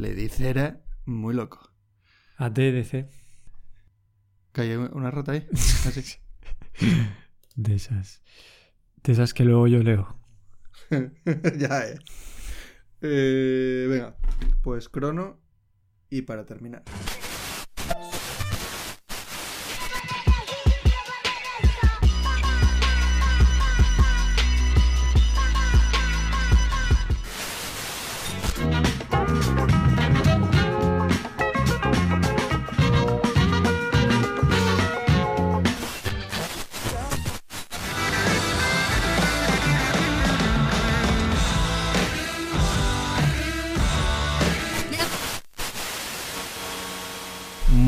Le dice era muy loco. ADDC. ¿Que hay una rata ahí? Así. De esas. De esas que luego yo leo. ya, eh. eh. Venga, pues crono y para terminar.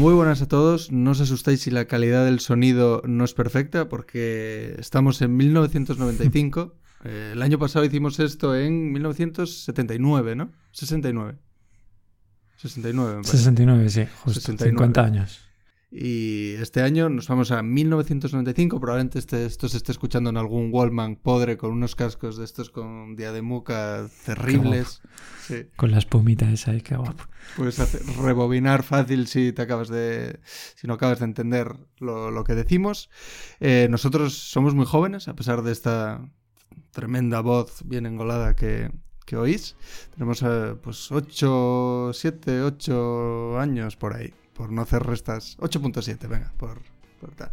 Muy buenas a todos. No os asustéis si la calidad del sonido no es perfecta, porque estamos en 1995. Eh, el año pasado hicimos esto en 1979, ¿no? 69. 69, me parece. 69, sí, justo. 69. 50 años. Y este año nos vamos a 1995. Probablemente este- esto se esté escuchando en algún Wallman podre con unos cascos de estos con diademuca terribles. Sí. Con la espumita esa, ahí, qué guapo. Puedes hacer- rebobinar fácil si te acabas de. si no acabas de entender lo, lo que decimos. Eh, nosotros somos muy jóvenes, a pesar de esta tremenda voz bien engolada que, que oís. Tenemos eh, pues 8, 7, 8 años por ahí. Por no hacer restas. 8.7, venga, por, por tal.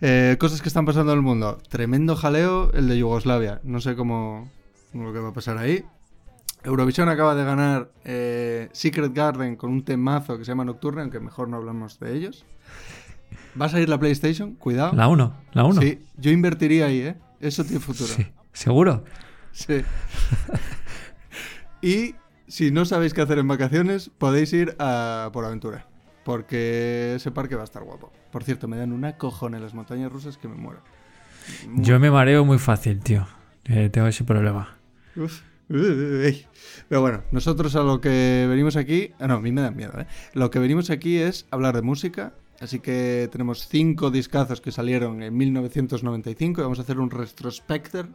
Eh, cosas que están pasando en el mundo. Tremendo jaleo el de Yugoslavia. No sé cómo lo que va a pasar ahí. Eurovisión acaba de ganar eh, Secret Garden con un temazo que se llama Nocturne, aunque mejor no hablamos de ellos. ¿Va a salir la PlayStation? Cuidado. La 1, la 1. Sí, yo invertiría ahí, ¿eh? Eso tiene futuro. Sí, ¿Seguro? Sí. y si no sabéis qué hacer en vacaciones, podéis ir a por aventura. Porque ese parque va a estar guapo. Por cierto, me dan una cojona en las montañas rusas que me muero. Mu- Yo me mareo muy fácil, tío. Eh, tengo ese problema. Uf. Pero bueno, nosotros a lo que venimos aquí. Ah, no, a mí me da miedo, ¿eh? Lo que venimos aquí es hablar de música. Así que tenemos cinco discazos que salieron en 1995 y vamos a hacer un retrospector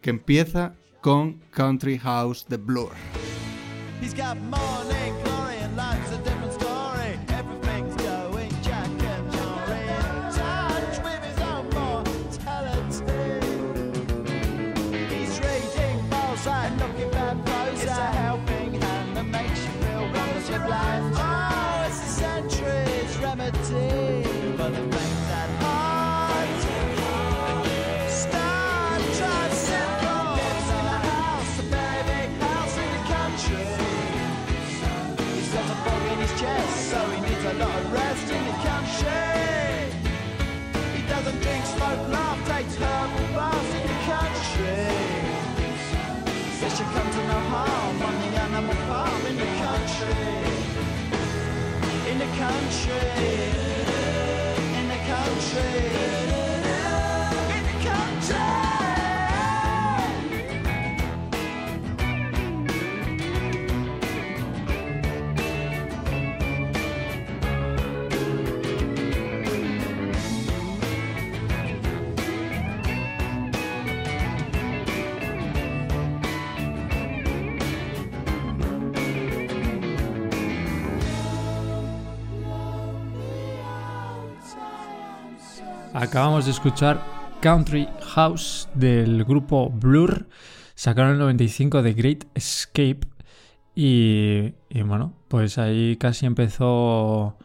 que empieza con Country House de Blur. He's got morning Acabamos de escuchar Country House del grupo Blur. Sacaron el 95 de Great Escape. Y, y bueno, pues ahí casi empezó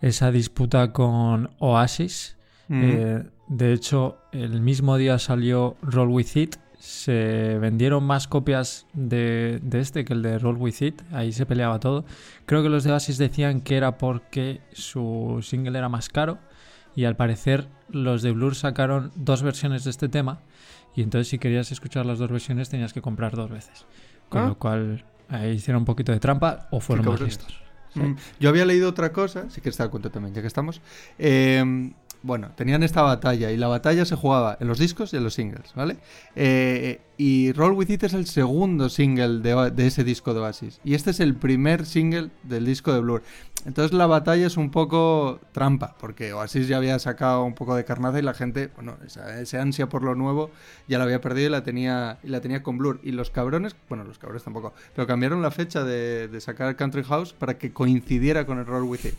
esa disputa con Oasis. Eh, de hecho, el mismo día salió Roll With It. Se vendieron más copias de, de este que el de Roll With It. Ahí se peleaba todo. Creo que los de Oasis decían que era porque su single era más caro. Y al parecer los de Blur sacaron dos versiones de este tema. Y entonces si querías escuchar las dos versiones tenías que comprar dos veces. Con Ah. lo cual hicieron un poquito de trampa o fueron más listos. Mm, Yo había leído otra cosa, sí que está cuento también, ya que estamos. Eh, bueno, tenían esta batalla y la batalla se jugaba en los discos y en los singles, ¿vale? Eh, y Roll With It es el segundo single de, ese disco de Oasis. Y este es el primer single del disco de Blur. Entonces la batalla es un poco trampa, porque Oasis ya había sacado un poco de carnaza y la gente, bueno, esa, ese ansia por lo nuevo ya la había perdido y la tenía, y la tenía con Blur. Y los cabrones, bueno, los cabrones tampoco, pero cambiaron la fecha de, de sacar Country House para que coincidiera con el Roll With It.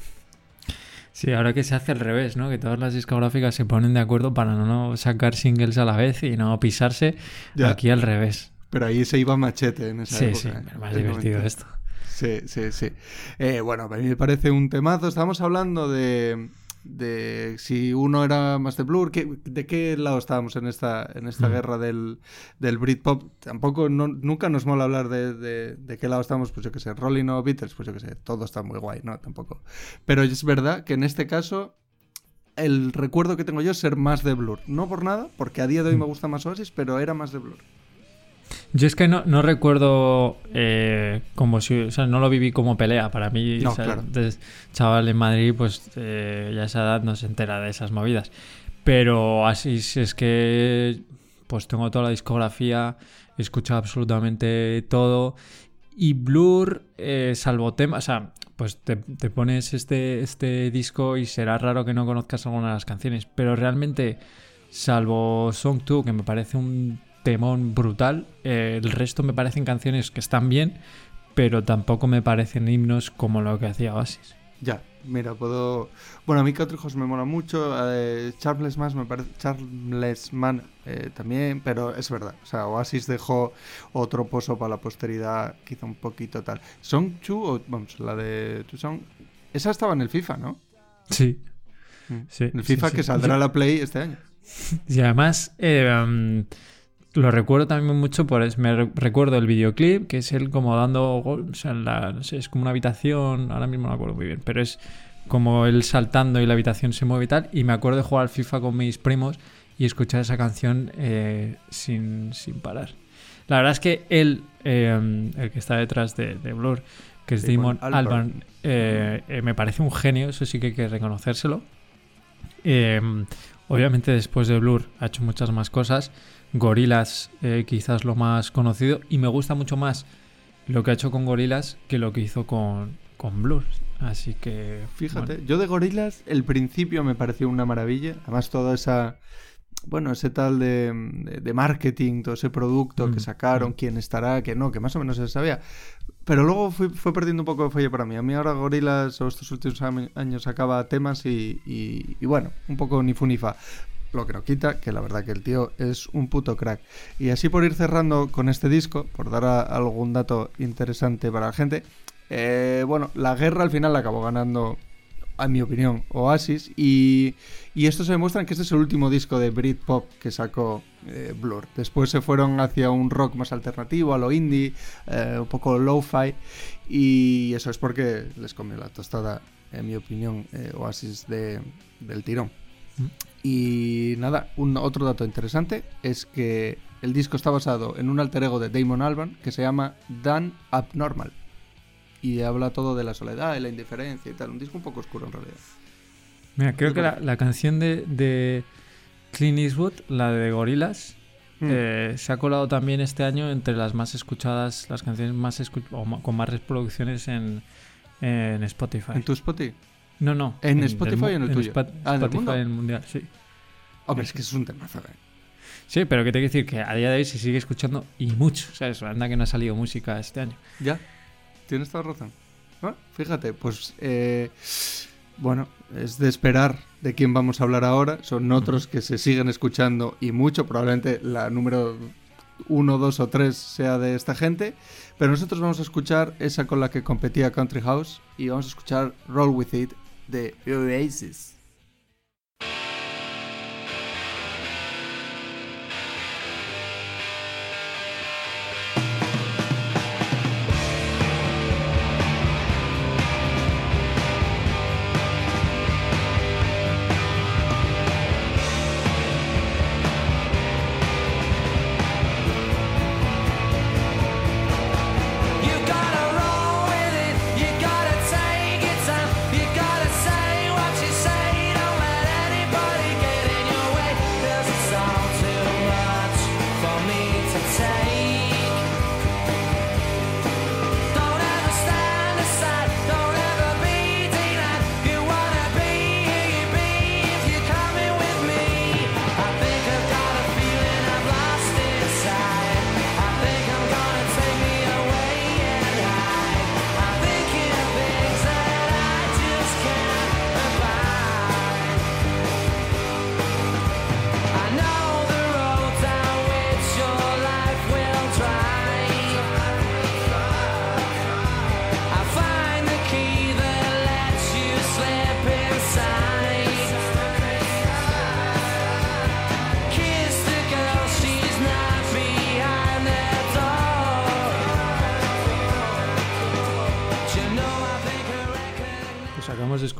Sí, ahora que se hace al revés, ¿no? Que todas las discográficas se ponen de acuerdo para no sacar singles a la vez y no pisarse. Ya. Aquí al revés. Pero ahí se iba machete en esa Sí, época. sí, ¿eh? pero más divertido 90. esto. Sí, sí, sí. Eh, bueno, a mí me parece un temazo. Estamos hablando de, de si uno era más de Blur. ¿qué- ¿De qué lado estábamos en esta, en esta Mm. guerra del, del Britpop? Tampoco, no- nunca nos mola hablar de, de, de qué lado estamos, pues yo que sé, Rolling o Beatles, pues yo que sé, todo está muy guay, ¿no? Tampoco. Pero es verdad que en este caso el recuerdo que tengo yo es ser más de Blur. No por nada, porque a día de hoy me gusta más Oasis, pero era más de Blur. Yo es que no, no recuerdo eh, como si, o sea, no lo viví como pelea. Para mí, No, o sea, claro. de chaval en Madrid, pues eh, ya a esa edad no se entera de esas movidas. Pero así es que, pues tengo toda la discografía, he escuchado absolutamente todo. Y Blur, eh, salvo temas, o sea, pues te, te pones este, este disco y será raro que no conozcas alguna de las canciones. Pero realmente, salvo Song 2, que me parece un temón brutal, eh, el resto me parecen canciones que están bien, pero tampoco me parecen himnos como lo que hacía Oasis. Ya, mira, puedo. Bueno, a mí House me mola mucho. eh, Charles Mann me parece. Charles Mann eh, también, pero es verdad. O sea, Oasis dejó otro pozo para la posteridad, quizá un poquito tal. Song Chu, o, vamos, la de Tu Song. Esa estaba en el FIFA, ¿no? Sí. Mm. Sí, El sí, FIFA sí. que saldrá a la Play este año. Y además, eh, um, lo recuerdo también mucho por es- me re- recuerdo el videoclip, que es él como dando gol, o sea, en la- no sé, es como una habitación, ahora mismo no me acuerdo muy bien, pero es como él saltando y la habitación se mueve y tal. Y me acuerdo de jugar al FIFA con mis primos y escuchar esa canción eh, sin, sin parar. La verdad es que él, eh, el que está detrás de, de Blur, que es Damon Damon Albarn. Albarn, eh, eh, me parece un genio, eso sí que hay que reconocérselo. Eh, obviamente después de Blur ha hecho muchas más cosas. Gorilas quizás lo más conocido y me gusta mucho más lo que ha hecho con Gorilas que lo que hizo con, con Blur. Así que... Fíjate, bueno, yo de Gorilas, el principio me pareció una maravilla. Además, toda esa. Bueno, ese tal de, de- de marketing, todo ese producto que Mm, sacaron, mm. quién estará, que no, que más o menos se sabía. Pero luego fui- fue perdiendo un poco de fuelle para mí. A mí ahora Gorilas, o estos últimos años, sacaba temas y, y- y bueno, un poco ni fu ni fa. Lo que no quita que la verdad que el tío es un puto crack. Y así por ir cerrando con este disco, por dar algún dato interesante para la gente, eh, bueno, la guerra al final la acabó ganando, a mi opinión, Oasis. Y, y esto se demuestra que este es el último disco de Britpop que sacó eh, Blur. Después se fueron hacia un rock más alternativo, a lo indie, eh, un poco lo-fi. Y eso es porque les comió la tostada, en mi opinión, Oasis de- del tirón. Y nada, un otro dato interesante es que el disco está basado en un alter ego de Damon Albarn que se llama Dan Abnormal. Y habla todo de la soledad y la indiferencia y tal. Un disco un poco oscuro en realidad. Mira, creo que la, la canción de, de Clint Eastwood, la de Gorilas, Mm. eh, se ha colado también este año entre las más escuchadas, las canciones más escu- o con más reproducciones en, en Spotify. ¿En tu Spotify? No, no. ¿En del Spotify mu- o en el tuyo? Spa- Ah, ¿en Spotify en el mundial, sí. Hombre, es que es un temazo, eh. Sí, pero que te quiero decir que a día de hoy se sigue escuchando y mucho. O sea, eso, anda que no ha salido música este año. Ya, tienes toda razón. Bueno, fíjate, pues eh, bueno, es de esperar de quién vamos a hablar ahora. Son otros que se siguen escuchando y mucho. Probablemente la número uno, dos o tres sea de esta gente. Pero nosotros vamos a escuchar esa con la que competía Country House y vamos a escuchar Roll With It de Oasis.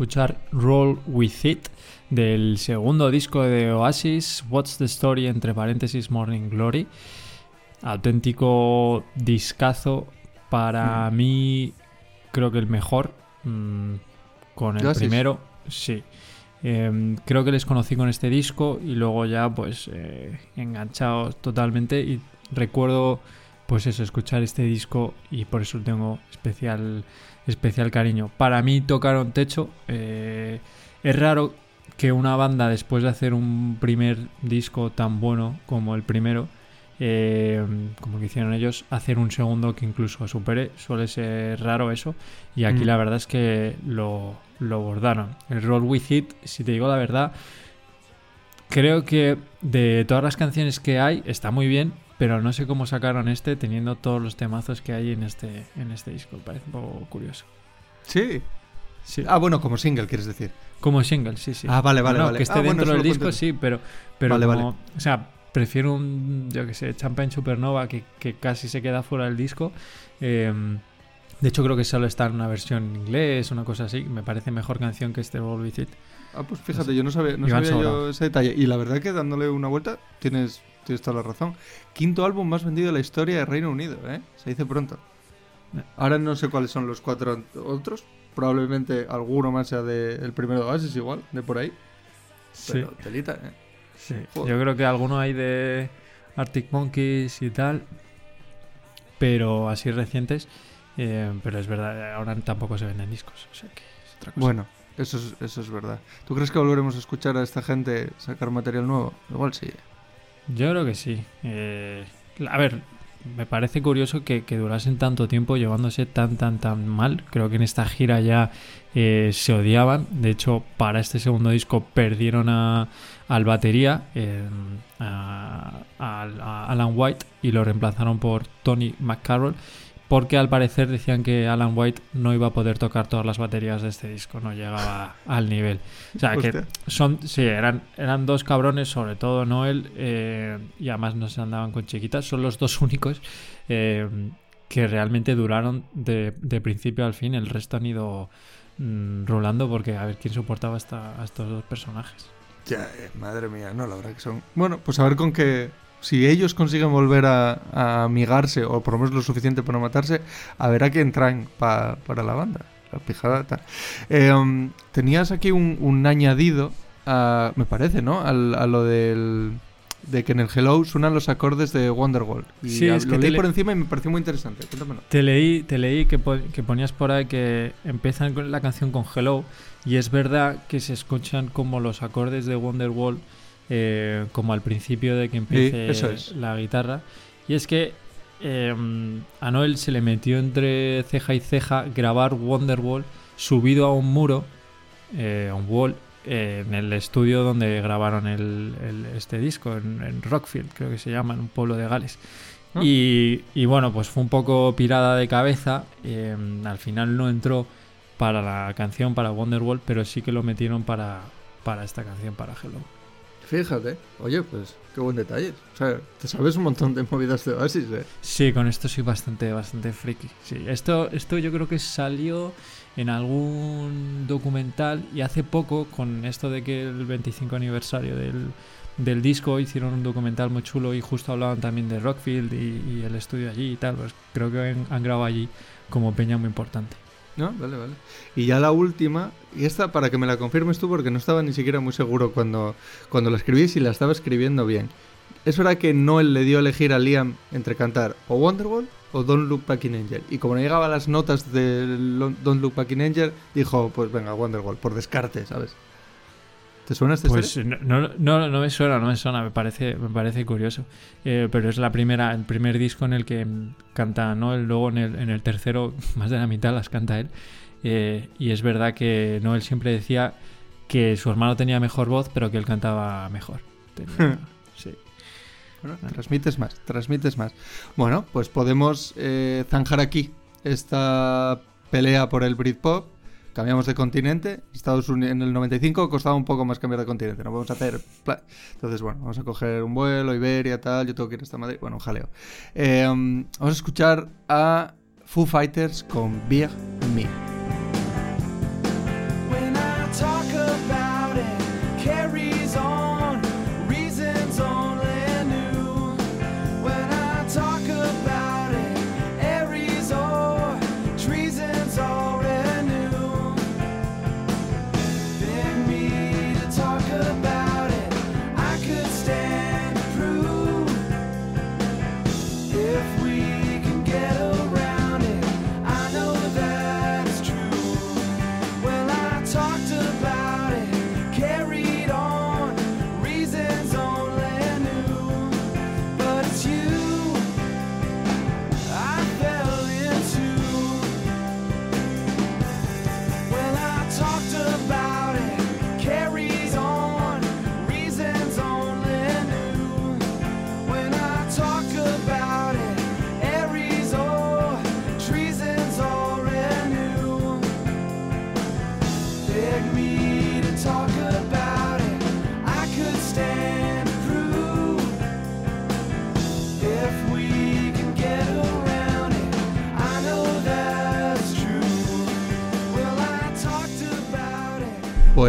Escuchar Roll With It del segundo disco de Oasis, What's the Story, entre paréntesis, Morning Glory. Auténtico discazo. Para mí, creo que el mejor. mm, con el Oasis. primero, sí. Em, creo que les conocí con este disco y luego ya, pues, eh, enganchados totalmente. Y recuerdo, pues eso, escuchar este disco y por eso tengo especial, especial cariño. Para mí tocaron techo. eh, es raro que una banda, después de hacer un primer disco tan bueno como el primero, eh, como que hicieron ellos, hacer un segundo que incluso supere. Suele ser raro eso. Y aquí Mm. la verdad es que lo, lo bordaron. El Roll With It, si te digo la verdad, creo que de todas las canciones que hay está muy bien, pero no sé cómo sacaron este teniendo todos los temazos que hay en este, en este disco. Parece un poco curioso. Sí. Sí. Ah, bueno, como single, quieres decir. Como single, sí, sí. Ah, vale, vale, No, vale. Que esté Ah, dentro del disco, sí, pero, pero Vale, como- vale. o sea, prefiero un, yo que sé, Champagne Supernova que, que casi se queda fuera del disco. Eh, de hecho, creo que solo está en una versión en inglés, una cosa así. Me parece mejor canción que este Roll With It. Ah, pues fíjate, yo no sabía, no sabía yo ese detalle. Y la verdad que dándole una vuelta, tienes, tienes toda la razón. Quinto álbum más vendido de la historia de Reino Unido, ¿eh? Se dice pronto. Eh. Ahora no sé cuáles son los cuatro otros. Probablemente alguno más sea del primero de Oasis, igual, de por ahí. Pero telita, ¿eh? Sí, Joder. yo creo que alguno hay de Arctic Monkeys y tal, pero así recientes. eh, pero es verdad, ahora tampoco se venden discos, o sea que es otra cosa. Bueno, eso es, eso es verdad. ¿Tú crees que volveremos a escuchar a esta gente sacar material nuevo? Igual sí. Yo creo que sí. Eh, a ver, me parece curioso que, durasen tanto tiempo llevándose tan, tan, tan mal. Creo que en esta gira ya eh, se odiaban. De hecho, para este segundo disco perdieron a, al batería, eh, a- a Alan White, y lo reemplazaron por Tony McCarroll. Porque al parecer decían que Alan White no iba a poder tocar todas las baterías de este disco, no llegaba al nivel. O sea, que son, sí, eran, eran dos cabrones, sobre todo Noel, eh, y además no se andaban con chiquitas, son los dos únicos eh, que realmente duraron de, de principio al fin, el resto han ido mm, rolando porque a ver quién soportaba hasta, a estos dos personajes. Ya, eh, madre mía, no, la verdad que son. Bueno, pues a ver con qué. Si ellos consiguen volver a, a amigarse, o por lo menos lo suficiente para no matarse, a ver a quién traen pa- para la banda. La pijada tal. Eh, tenías aquí un, un añadido, a- me parece, ¿no? Al- a lo del. De que en el Hello suenan los acordes de Wonderwall. Y Sí, a- es que lo te leí le- por encima y me pareció muy interesante. Cuéntamelo. Te leí, te leí que, po- que ponías por ahí que empiezan la canción con Hello y es verdad que se escuchan como los acordes de Wonderwall eh, como al principio de que empiece eso es. la guitarra y es que eh, a Noel se le metió entre ceja y ceja grabar Wonderwall subido a un muro, eh, a un wall eh, en el estudio donde grabaron el, el- este disco en, en Rockfield creo que se llama en un pueblo de Gales Ah. y, y bueno, pues fue un poco pirada de cabeza. eh, al final no entró para la canción, para Wonderwall, pero sí que lo metieron para, para esta canción, para Hello. Fíjate. Oye, pues qué buen detalle. O sea, te sabes un montón de movidas de Oasis, ¿eh? Sí, con esto soy bastante, bastante friki. Sí, esto, esto yo creo que salió en algún documental y hace poco, con esto de que el 25 aniversario del, del disco hicieron un documental muy chulo y justo hablaban también de Rockfield y, el estudio allí y tal, pues creo que han grabado allí como peña muy importante. No, vale, vale. Y ya la última, y esta para que me la confirmes tú, porque no estaba ni siquiera muy seguro cuando, cuando la escribí si la estaba escribiendo bien. Es verdad que Noel le dio a elegir a Liam entre cantar o Wonderwall o Don't Look Back Angel. Y como no llegaba a las notas de Don't Look Back Angel, dijo, pues venga, Wonderwall, por descarte, ¿sabes? ¿Te suena esta Pues historia? no, no, no, me suena, no me suena, me parece, me parece curioso. Eh, pero es la primera, el primer disco en el que mm, canta Noel, luego en el, en el tercero, más de la mitad las canta él. Eh, y es verdad que Noel siempre decía que su hermano tenía mejor voz, pero que él cantaba mejor. Tenía- sí. Bueno, transmites más, transmites más. Bueno, pues podemos eh, zanjar aquí esta pelea por el Britpop. Cambiamos de continente. Estados Unidos en el 95 costaba un poco más cambiar de continente. No podemos hacer. Entonces, bueno, vamos a coger un vuelo, Iberia, tal. Yo tengo que ir hasta Madrid. Bueno, un jaleo. Eh, um, vamos a escuchar a Foo Fighters con Beer Me.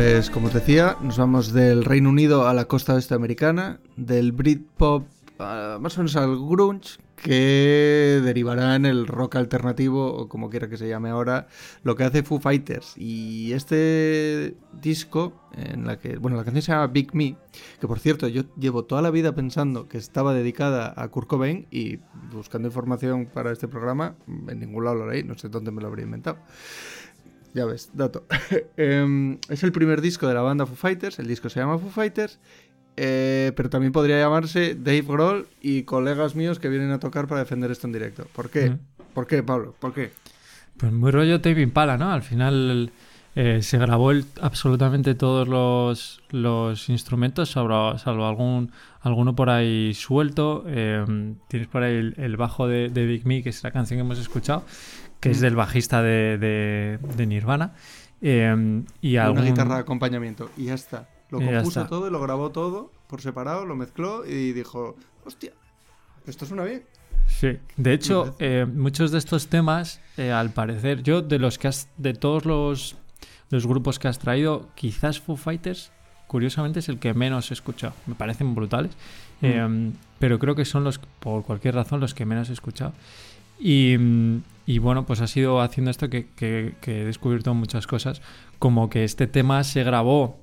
Pues como os decía, nos vamos del Reino Unido a la costa oeste americana, del Britpop más o menos al grunge, que derivará en el rock alternativo, o como quiera que se llame ahora, lo que hace Foo Fighters. Y este disco, en la que, bueno, la canción se llama Big Me, que por cierto, yo llevo toda la vida pensando que estaba dedicada a Kurt Cobain y buscando información para este programa, en ningún lado lo leí, no sé dónde me lo habría inventado. Ya ves, dato. Em, es el primer disco de la banda Foo Fighters, el disco se llama Foo Fighters, eh, pero también podría llamarse Dave Grohl y colegas míos que vienen a tocar para defender esto en directo. ¿Por qué? Mm. ¿Por qué, Pablo? ¿Por qué? Pues muy rollo Tape Impala, ¿no? Al final eh, se grabó el- absolutamente todos los, los instrumentos, salvo, salvo algún, alguno por ahí suelto. Eh, tienes por ahí el, el bajo de, de Big Me, que es la canción que hemos escuchado, que es del bajista de, de- de Nirvana. Eh, y Una algún- guitarra de acompañamiento y ya está. Lo compuso está. todo y lo grabó todo por separado, lo mezcló y dijo, hostia, esto suena bien. Sí, de hecho, eh, muchos de estos temas, eh, al parecer, yo de los que has, de todos los, los grupos que has traído, quizás Foo Fighters, curiosamente, es el que menos he escuchado. Me parecen brutales, Mm. eh, pero creo que son los, por cualquier razón, los que menos he escuchado. Y, y bueno, pues ha sido haciendo esto que, que- que he descubierto muchas cosas, como que este tema se grabó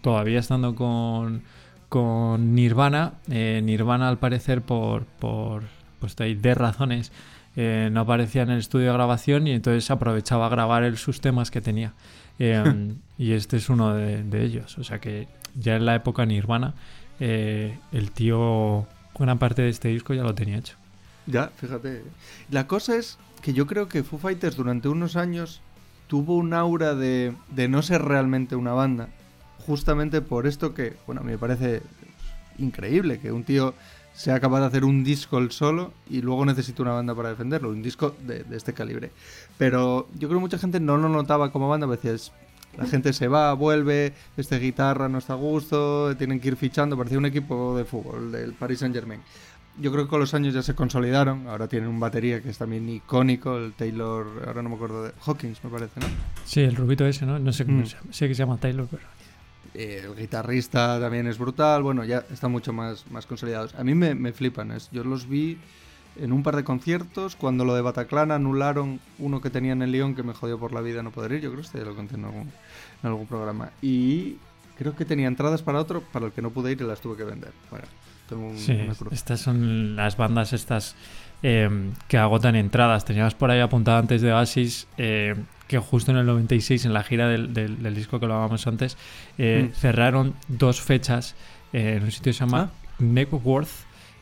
todavía estando con, con Nirvana. Eh, Nirvana, al parecer, por, por pues hay de razones, eh, no aparecía en el estudio de grabación y entonces aprovechaba a grabar él sus temas que tenía. Eh, y este es uno de, de ellos. O sea que ya en la época Nirvana, eh, el tío, buena parte de este disco ya lo tenía hecho. Ya, fíjate. La cosa es que yo creo que Foo Fighters durante unos años tuvo un aura de, de no ser realmente una banda. Justamente por esto que, bueno, a mí me parece increíble que un tío sea capaz de hacer un disco el solo y luego necesite una banda para defenderlo, un disco de, de este calibre. Pero yo creo que mucha gente no lo notaba como banda, a veces la gente se va, vuelve, este guitarra no está a gusto, tienen que ir fichando, parecía un equipo de fútbol del Paris Saint Germain. Yo creo que con los años ya se consolidaron, ahora tienen un batería que es también icónico, el Taylor, ahora no me acuerdo de Hawkins me parece, ¿no? Sí, el rubito ese, ¿no? No sé cómo Mm. se llama. Sé que se llama Taylor, pero... Eh, el guitarrista también es brutal, bueno, ya están mucho más, más consolidados. A mí me, me flipan, es, yo los vi en un par de conciertos, cuando lo de Bataclan anularon uno que tenían en Lyon que me jodió por la vida no poder ir, yo creo que este ya lo conté en algún, en algún programa. Y creo que tenía entradas para otro, para el que no pude ir y las tuve que vender. Bueno, tengo un, Sí, una cruz. estas son las bandas estas eh, que agotan entradas. Teníamos por ahí apuntado antes de Oasis eh, que justo en el 96, en la gira del, del- del disco que lo hablábamos antes, eh, Mm. cerraron dos fechas eh, en un sitio que se llama Neckworth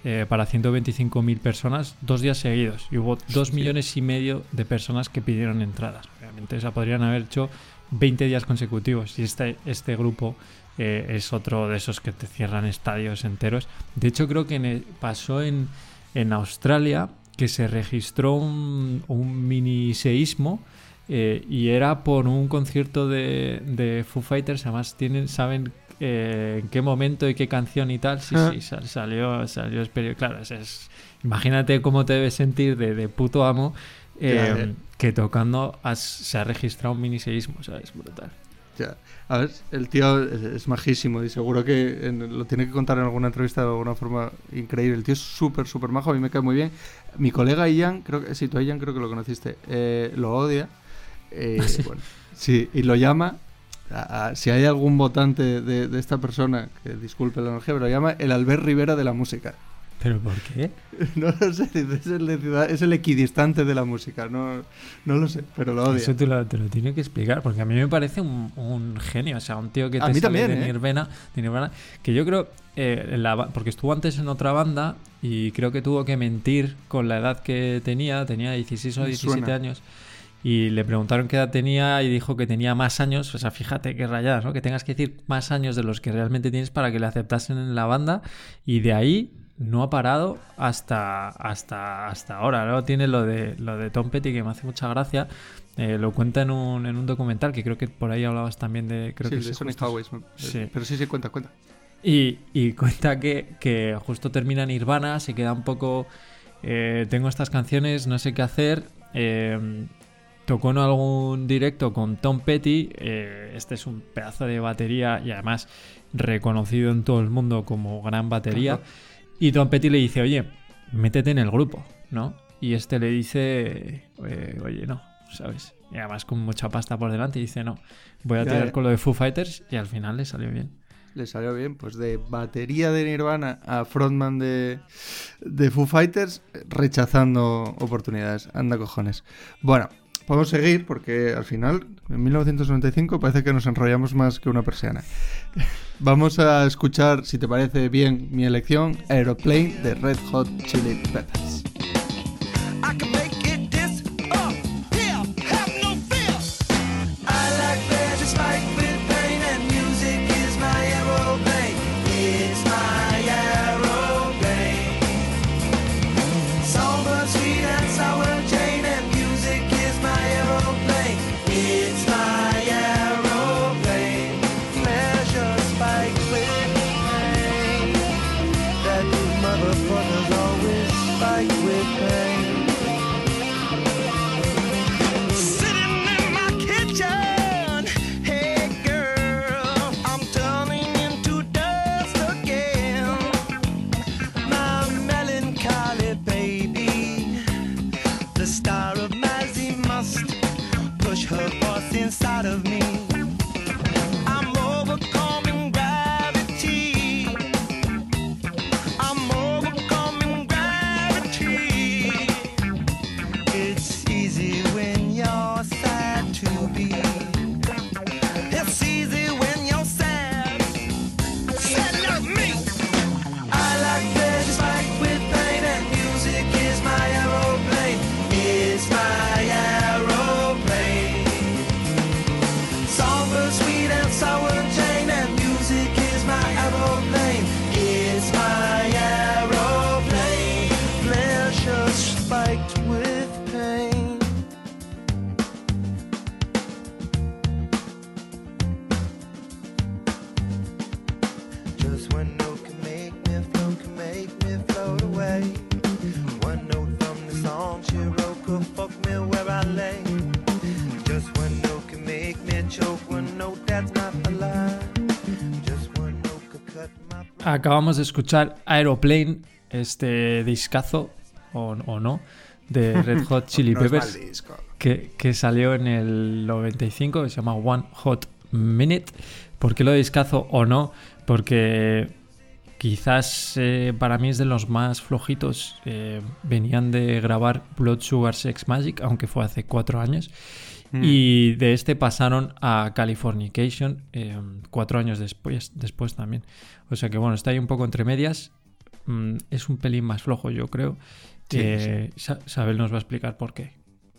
eh, para 125.000 personas dos días seguidos. Y hubo dos millones y medio de personas que pidieron entradas. Obviamente, o sea, podrían haber hecho 20 días consecutivos. Y este, este grupo es otro de esos que te cierran estadios enteros. De hecho, creo que en el- pasó en, en Australia que se registró un, un mini seísmo eh, y era por un concierto de, de Foo Fighters. Además, tienen, saben eh, en qué momento y qué canción y tal. Sí, Ah. sí, sal- salió, salió. Claro, es- es- imagínate cómo te debes sentir de, de puto amo. eh, que tocando has- se ha registrado un mini seísmo, o sea, es brutal. Ya. A ver, el tío es, es majísimo y seguro que en- lo tiene que contar en alguna entrevista de alguna forma increíble. El tío es súper, súper majo, a mí me cae muy bien. Mi colega Ian, creo que sí, tú a Ian creo que lo conociste, eh, lo odia. Eh, bueno, sí, y lo llama. a- a- si hay algún votante de, de esta persona, que disculpe la energía, pero lo llama el Albert Rivera de la música. ¿Pero por qué? No lo sé, es el, es el equidistante de la música, no, no lo sé, pero lo odia. Eso te lo, te lo tiene que explicar, porque a mí me parece un, un genio, o sea, un tío que te A mí sale también, de ¿eh? De Nirvana, que yo creo, eh, en la porque estuvo antes en otra banda y creo que tuvo que mentir con la edad que tenía, tenía 16 o Me 17 suena. años, y le preguntaron qué edad tenía y dijo que tenía más años, o sea, fíjate qué rayadas, ¿no? Que tengas que decir más años de los que realmente tienes para que le aceptasen en la banda, y de ahí no ha parado hasta, hasta, hasta ahora. Luego tiene lo de, lo de Tom Petty que me hace mucha gracia. Eh, lo cuenta en un, en un documental que creo que por ahí hablabas también de. Creo Sí, que de Sonic Highways, Sí. Pero sí, sí, cuenta, cuenta. Y, y cuenta que, que justo termina Nirvana, se queda un poco. eh, tengo estas canciones, no sé qué hacer. eh, tocó en algún directo con Tom Petty. eh, este es un pedazo de batería y además reconocido en todo el mundo como gran batería. Y Tom Petty le dice, oye, métete en el grupo, ¿no? Y este le dice, eh, oye, no, ¿sabes? Y además con mucha pasta por delante y dice, no, voy a Ya, tirar ya. con lo de Foo Fighters y al final le salió bien. Le salió bien, pues de batería de Nirvana a frontman de, de Foo Fighters, rechazando oportunidades. Anda cojones. Bueno, podemos seguir porque al final, en 1995, parece que nos enrollamos más que una persiana. Vamos a escuchar, si te parece bien mi elección, Aeroplane de Red Hot Chili Peppers. Acabamos de escuchar Aeroplane, este discazo, o, o no, de Red Hot Chili Peppers, que, que salió en el 95, que se llama One Hot Minute. ¿Por qué lo discazo o no? Porque quizás eh, para mí es de los más flojitos. Eh, venían de grabar Blood Sugar Sex Magic, aunque fue hace cuatro años. Mm. Y de este pasaron a Californication eh, cuatro años después, después también. O sea que bueno, está ahí un poco entre medias. Mm, es un pelín más flojo, yo creo. Sí, Eh, Sabel nos va a explicar por qué.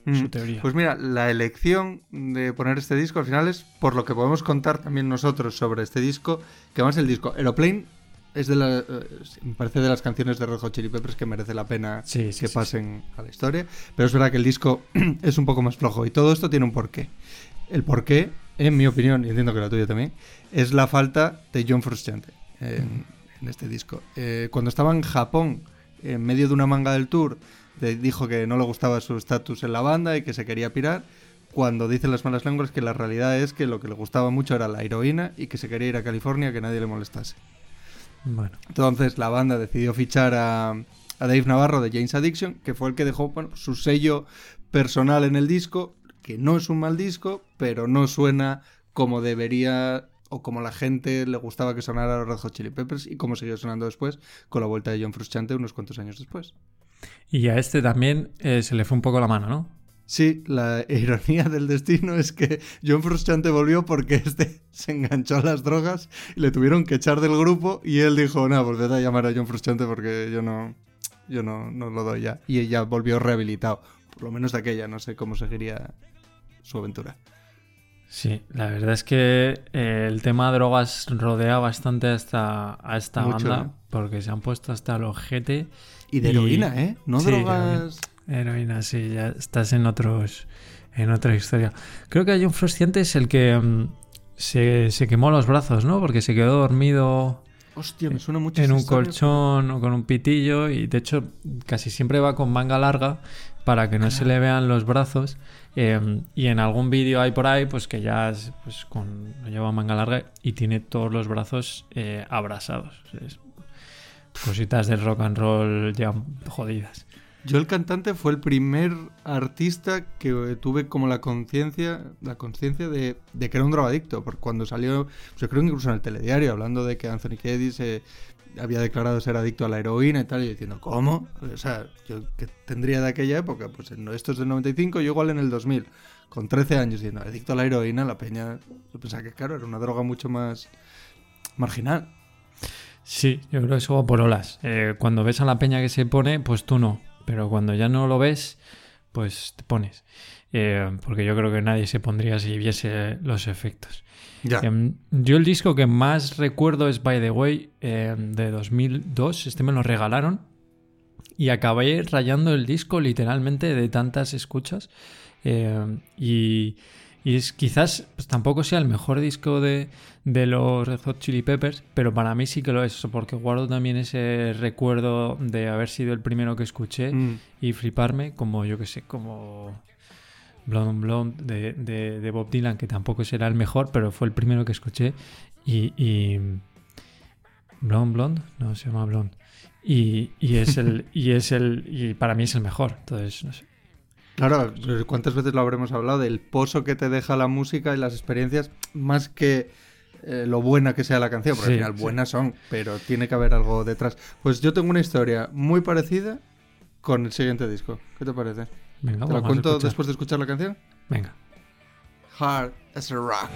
Mm, Su teoría. Pues mira, la elección de poner este disco al final es por lo que podemos contar también nosotros sobre este disco, que además el disco Aeroplane es de la, eh, me parece de las canciones de Red Hot Chili Peppers que merece la pena Sí, sí, que sí, pasen a la historia, pero es verdad que el disco es un poco más flojo y todo esto tiene un porqué. El porqué, en mi opinión, y entiendo que la tuya también, es la falta de John Frusciante en, en este disco. Eh, cuando estaba en Japón, en medio de una manga del tour, dijo que no le gustaba su estatus en la banda y que se quería pirar. Cuando dicen las malas lenguas que la realidad es que lo que le gustaba mucho era la heroína y que se quería ir a California que nadie le molestase. Bueno, Entonces la banda decidió fichar a, a Dave Navarro de James Addiction, que fue el que dejó bueno, su sello personal en el disco, que no es un mal disco, pero no suena como debería o como la gente le gustaba que sonara a los Red Hot Chili Peppers y como siguió sonando después con la vuelta de John Frusciante unos cuantos años después. y a este también eh, se le fue un poco la mano, ¿no? Sí, la ironía del destino es que John Frusciante volvió porque este se enganchó a las drogas y le tuvieron que echar del grupo y él dijo, no, volved a llamar a John Frusciante porque yo no, yo no, no lo doy ya. Y ella volvió rehabilitado, por lo menos de aquella, no sé cómo seguiría su aventura. Sí, la verdad es que eh, el tema drogas rodea bastante a esta, a esta Mucho, banda ¿eh? porque se han puesto hasta el ojete. Y de Y- heroína, ¿eh? No Sí, drogas... Heroína, sí, ya estás en otros en otra historia. Creo que John Frusciante es el que mm, se, se quemó los brazos, ¿no? Porque se quedó dormido Hostia, me suena mucho en un historia. colchón o con un pitillo y de hecho casi siempre va con manga larga para que no se le vean los brazos. eh, y en algún vídeo hay por ahí, pues que ya es, pues, con, lleva manga larga y tiene todos los brazos eh, abrasados. Es- cositas del rock and roll ya jodidas. Yo el cantante fue el primer artista que tuve como la conciencia, la conciencia de, que era un drogadicto, porque cuando salió, yo creo que incluso en el telediario, hablando de que Anthony Kiedis eh, había declarado ser adicto a la heroína y tal, y diciendo, ¿cómo? O sea, yo que tendría de aquella época, pues esto es del 95, yo igual en el 2000, con 13 años, diciendo, adicto a la heroína, la peña, yo pensaba que claro, era una droga mucho más marginal. Sí, yo creo que eso va por olas. Eh, cuando ves a la peña que se pone, pues tú no. Pero cuando ya no lo ves, pues te pones. Eh, porque yo creo que nadie se pondría si viese los efectos. Ya. Em, yo el disco que más recuerdo es By the Way em, de 2002. Este me lo regalaron. Y acabé rayando el disco literalmente de tantas escuchas. Em, y, y es quizás pues, tampoco sea el mejor disco de, de los Red Hot Chili Peppers, pero para mí sí que lo es, porque guardo también ese recuerdo de haber sido el primero que escuché Mm. y fliparme, como yo que sé, como Blonde Blonde de, de- de Bob Dylan, que tampoco será el mejor, pero fue el primero que escuché. Y. y Blonde Blonde, no se llama Blonde. Y, y es el. y es el. Y para mí es el mejor. Entonces, no sé. Claro, ¿cuántas veces lo habremos hablado? Del pozo que te deja la música y las experiencias, más que eh, lo buena que sea la canción, porque Sí, al final sí. buenas son, pero tiene que haber algo detrás. Pues yo tengo una historia muy parecida con el siguiente disco. ¿Qué te parece? Venga, ¿Te a cuento después de escuchar la canción? Venga. Hard as a rock.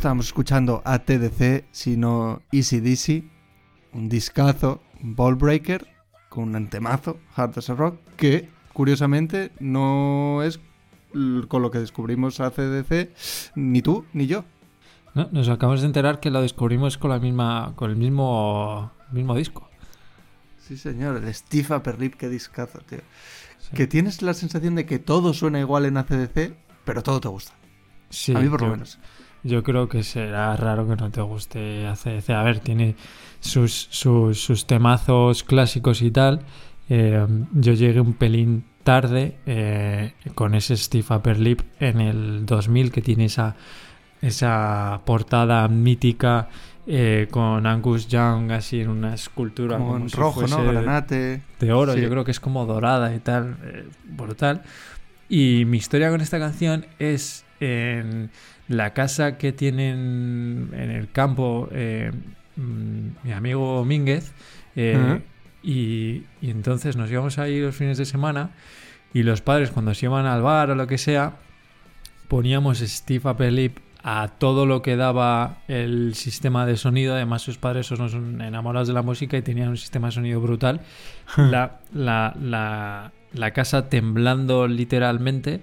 Estábamos escuchando ATDC, sino Easy Dizzy, un discazo, un ball breaker, con un antemazo, Hard as a Rock, que curiosamente no es con lo que descubrimos ACDC, ni tú ni yo. No, nos acabamos de enterar que lo descubrimos con la misma. con el mismo. mismo disco. Sí, señor, el Steve Upper Lip, qué discazo, tío. Que tienes la sensación de que todo suena igual en ACDC, pero todo te gusta. Sí, a mí por lo menos. Yo creo que será raro que no te guste ACDC. A ver, tiene sus, sus, sus temazos clásicos y tal. Eh, yo llegué un pelín tarde eh, con ese Steve Upper Lip en el 2000 que tiene esa, esa portada mítica eh, con Angus Young así en una escultura Como como en si rojo, ¿no? Granate. de oro, Sí. yo creo que es como dorada y tal, brutal. Y mi historia con esta canción es en la casa que tienen en el campo eh, mm, mi amigo Mínguez. eh, y, y entonces nos íbamos ahí los fines de semana y los padres cuando se iban al bar o lo que sea poníamos Steve Lip a todo lo que daba el sistema de sonido. Además, sus padres son enamorados de la música y tenían un sistema de sonido brutal. la, la, la, la casa temblando literalmente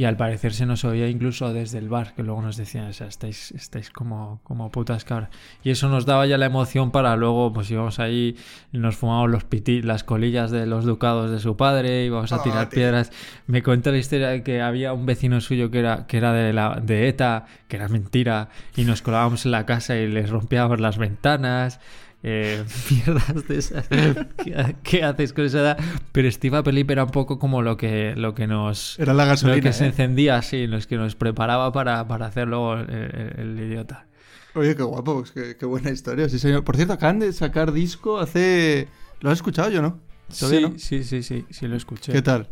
y al parecer se nos oía incluso desde el bar, que luego nos decían, o sea, estáis, estáis como, como putas cabras. Y eso nos daba ya la emoción para luego, pues íbamos ahí, nos fumábamos los piti, las colillas de los ducados de su padre, íbamos a Ah, tirar piedras. Me cuenta la historia de que había un vecino suyo que era, que era de, la, de ETA, que era mentira, y nos colábamos en la casa y les rompíamos las ventanas. Eh, mierdas de esas. ¿Qué, qué haces con esa edad? Pero Steve Pelip era un poco como lo que, lo que nos. Era la Lo gasolina. que se ¿eh? encendía así, los que nos preparaba para, para hacer luego el, el- el idiota. Oye, qué guapo, pues, qué, qué buena historia, sí señor. Por cierto, acaban de sacar disco hace... ¿Lo has escuchado yo, no? Sí, no. sí, sí, sí, sí, lo escuché. ¿Qué tal?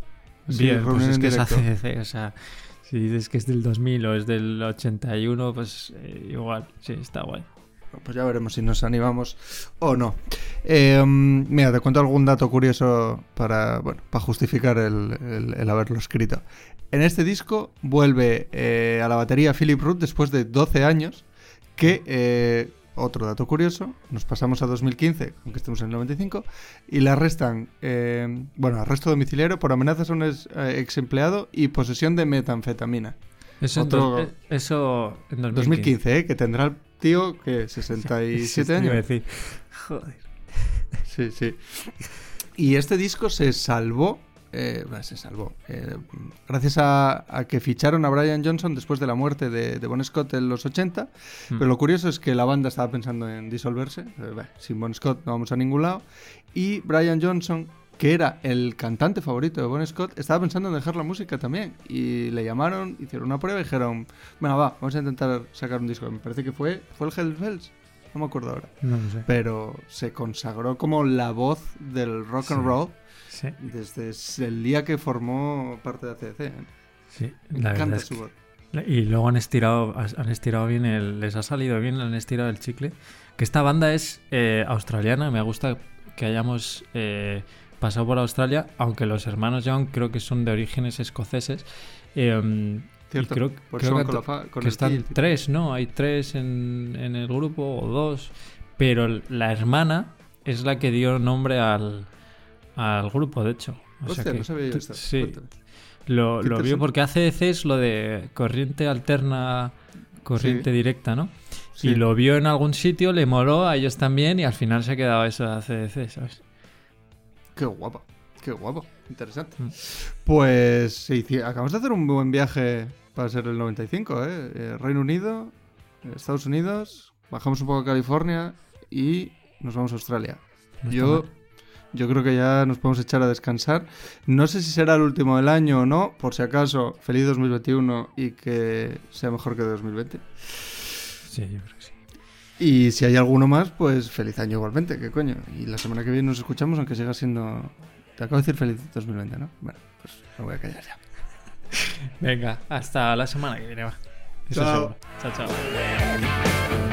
Sí, Bien, pues reunión es que es. ACDC, o sea, si dices que es del 2000 o es del 81, pues eh, igual, sí, está guay. Pues ya veremos si nos animamos o no. Eh, mira, te cuento algún dato curioso para, bueno, para justificar el, el- el haberlo escrito. En este disco vuelve eh, a la batería Philip Root después de 12 años, que, eh, otro dato curioso, nos pasamos a 2015, aunque estemos en el 95, y le arrestan, eh, bueno, arresto domiciliario por amenazas a un ex, eh, ex empleado y posesión de metanfetamina. Eso, en Otro- eh, eso en 2015. 2015, ¿eh? Que tendrá el tío que 67 Eso te iba a años. decir. Joder. Sí, sí. Y este disco se salvó, eh, bueno, se salvó, eh, gracias a, a que ficharon a Brian Johnson después de la muerte de, de Bon Scott en los 80. Mm. Pero lo curioso es que la banda estaba pensando en disolverse. eh, bah, sin Bon Scott no vamos a ningún lado. Y Brian Johnson, que era el cantante favorito de Bon Scott, estaba pensando en dejar la música también. Y le llamaron, hicieron una prueba y dijeron, bueno, va, vamos a intentar sacar un disco. Me parece que fue, fue el Hell Bells. No me acuerdo ahora No lo sé. pero se consagró como la voz del rock and Sí. roll Sí, desde el día que formó parte de ACDC. ¿eh? sí. La verdad encanta es su que- voz. Y luego han estirado, han estirado bien, el, les ha salido bien, han estirado el chicle. Que esta banda es eh, australiana, me gusta que hayamos eh, pasado por Australia, aunque los hermanos Young creo que son de orígenes escoceses. Eh, y Cierto, creo, por creo que, la están tres, ¿no? Hay tres en, en el grupo o dos, pero la hermana es la que dio nombre al, al grupo, de hecho. O sea Hostia, que no sabía yo esto. Sí, Cuéntame. lo, lo vio porque ACDC es lo de corriente alterna, corriente Sí. directa, ¿no? Sí. Y lo vio en algún sitio, le moló a ellos también y al final se quedaba eso de ACDC, ¿sabes? Qué guapo, qué guapo, interesante. Mm. Pues sí, acabamos de hacer un buen viaje para ser el 95, ¿eh? Eh, Reino Unido, eh, Estados Unidos, bajamos un poco a California y nos vamos a Australia. No Yo, mal. yo creo que ya nos podemos echar a descansar. No sé si será el último del año o no, por si acaso, feliz 2021 y que sea mejor que 2020. Sí, yo creo que sí. Y si hay alguno más, pues feliz año igualmente, qué coño. Y la semana que viene nos escuchamos, aunque siga siendo... Te acabo de decir feliz 2020, ¿no? Bueno, pues me voy a callar ya. Venga, hasta la semana que viene, va. Eso Chao. Chao, chao.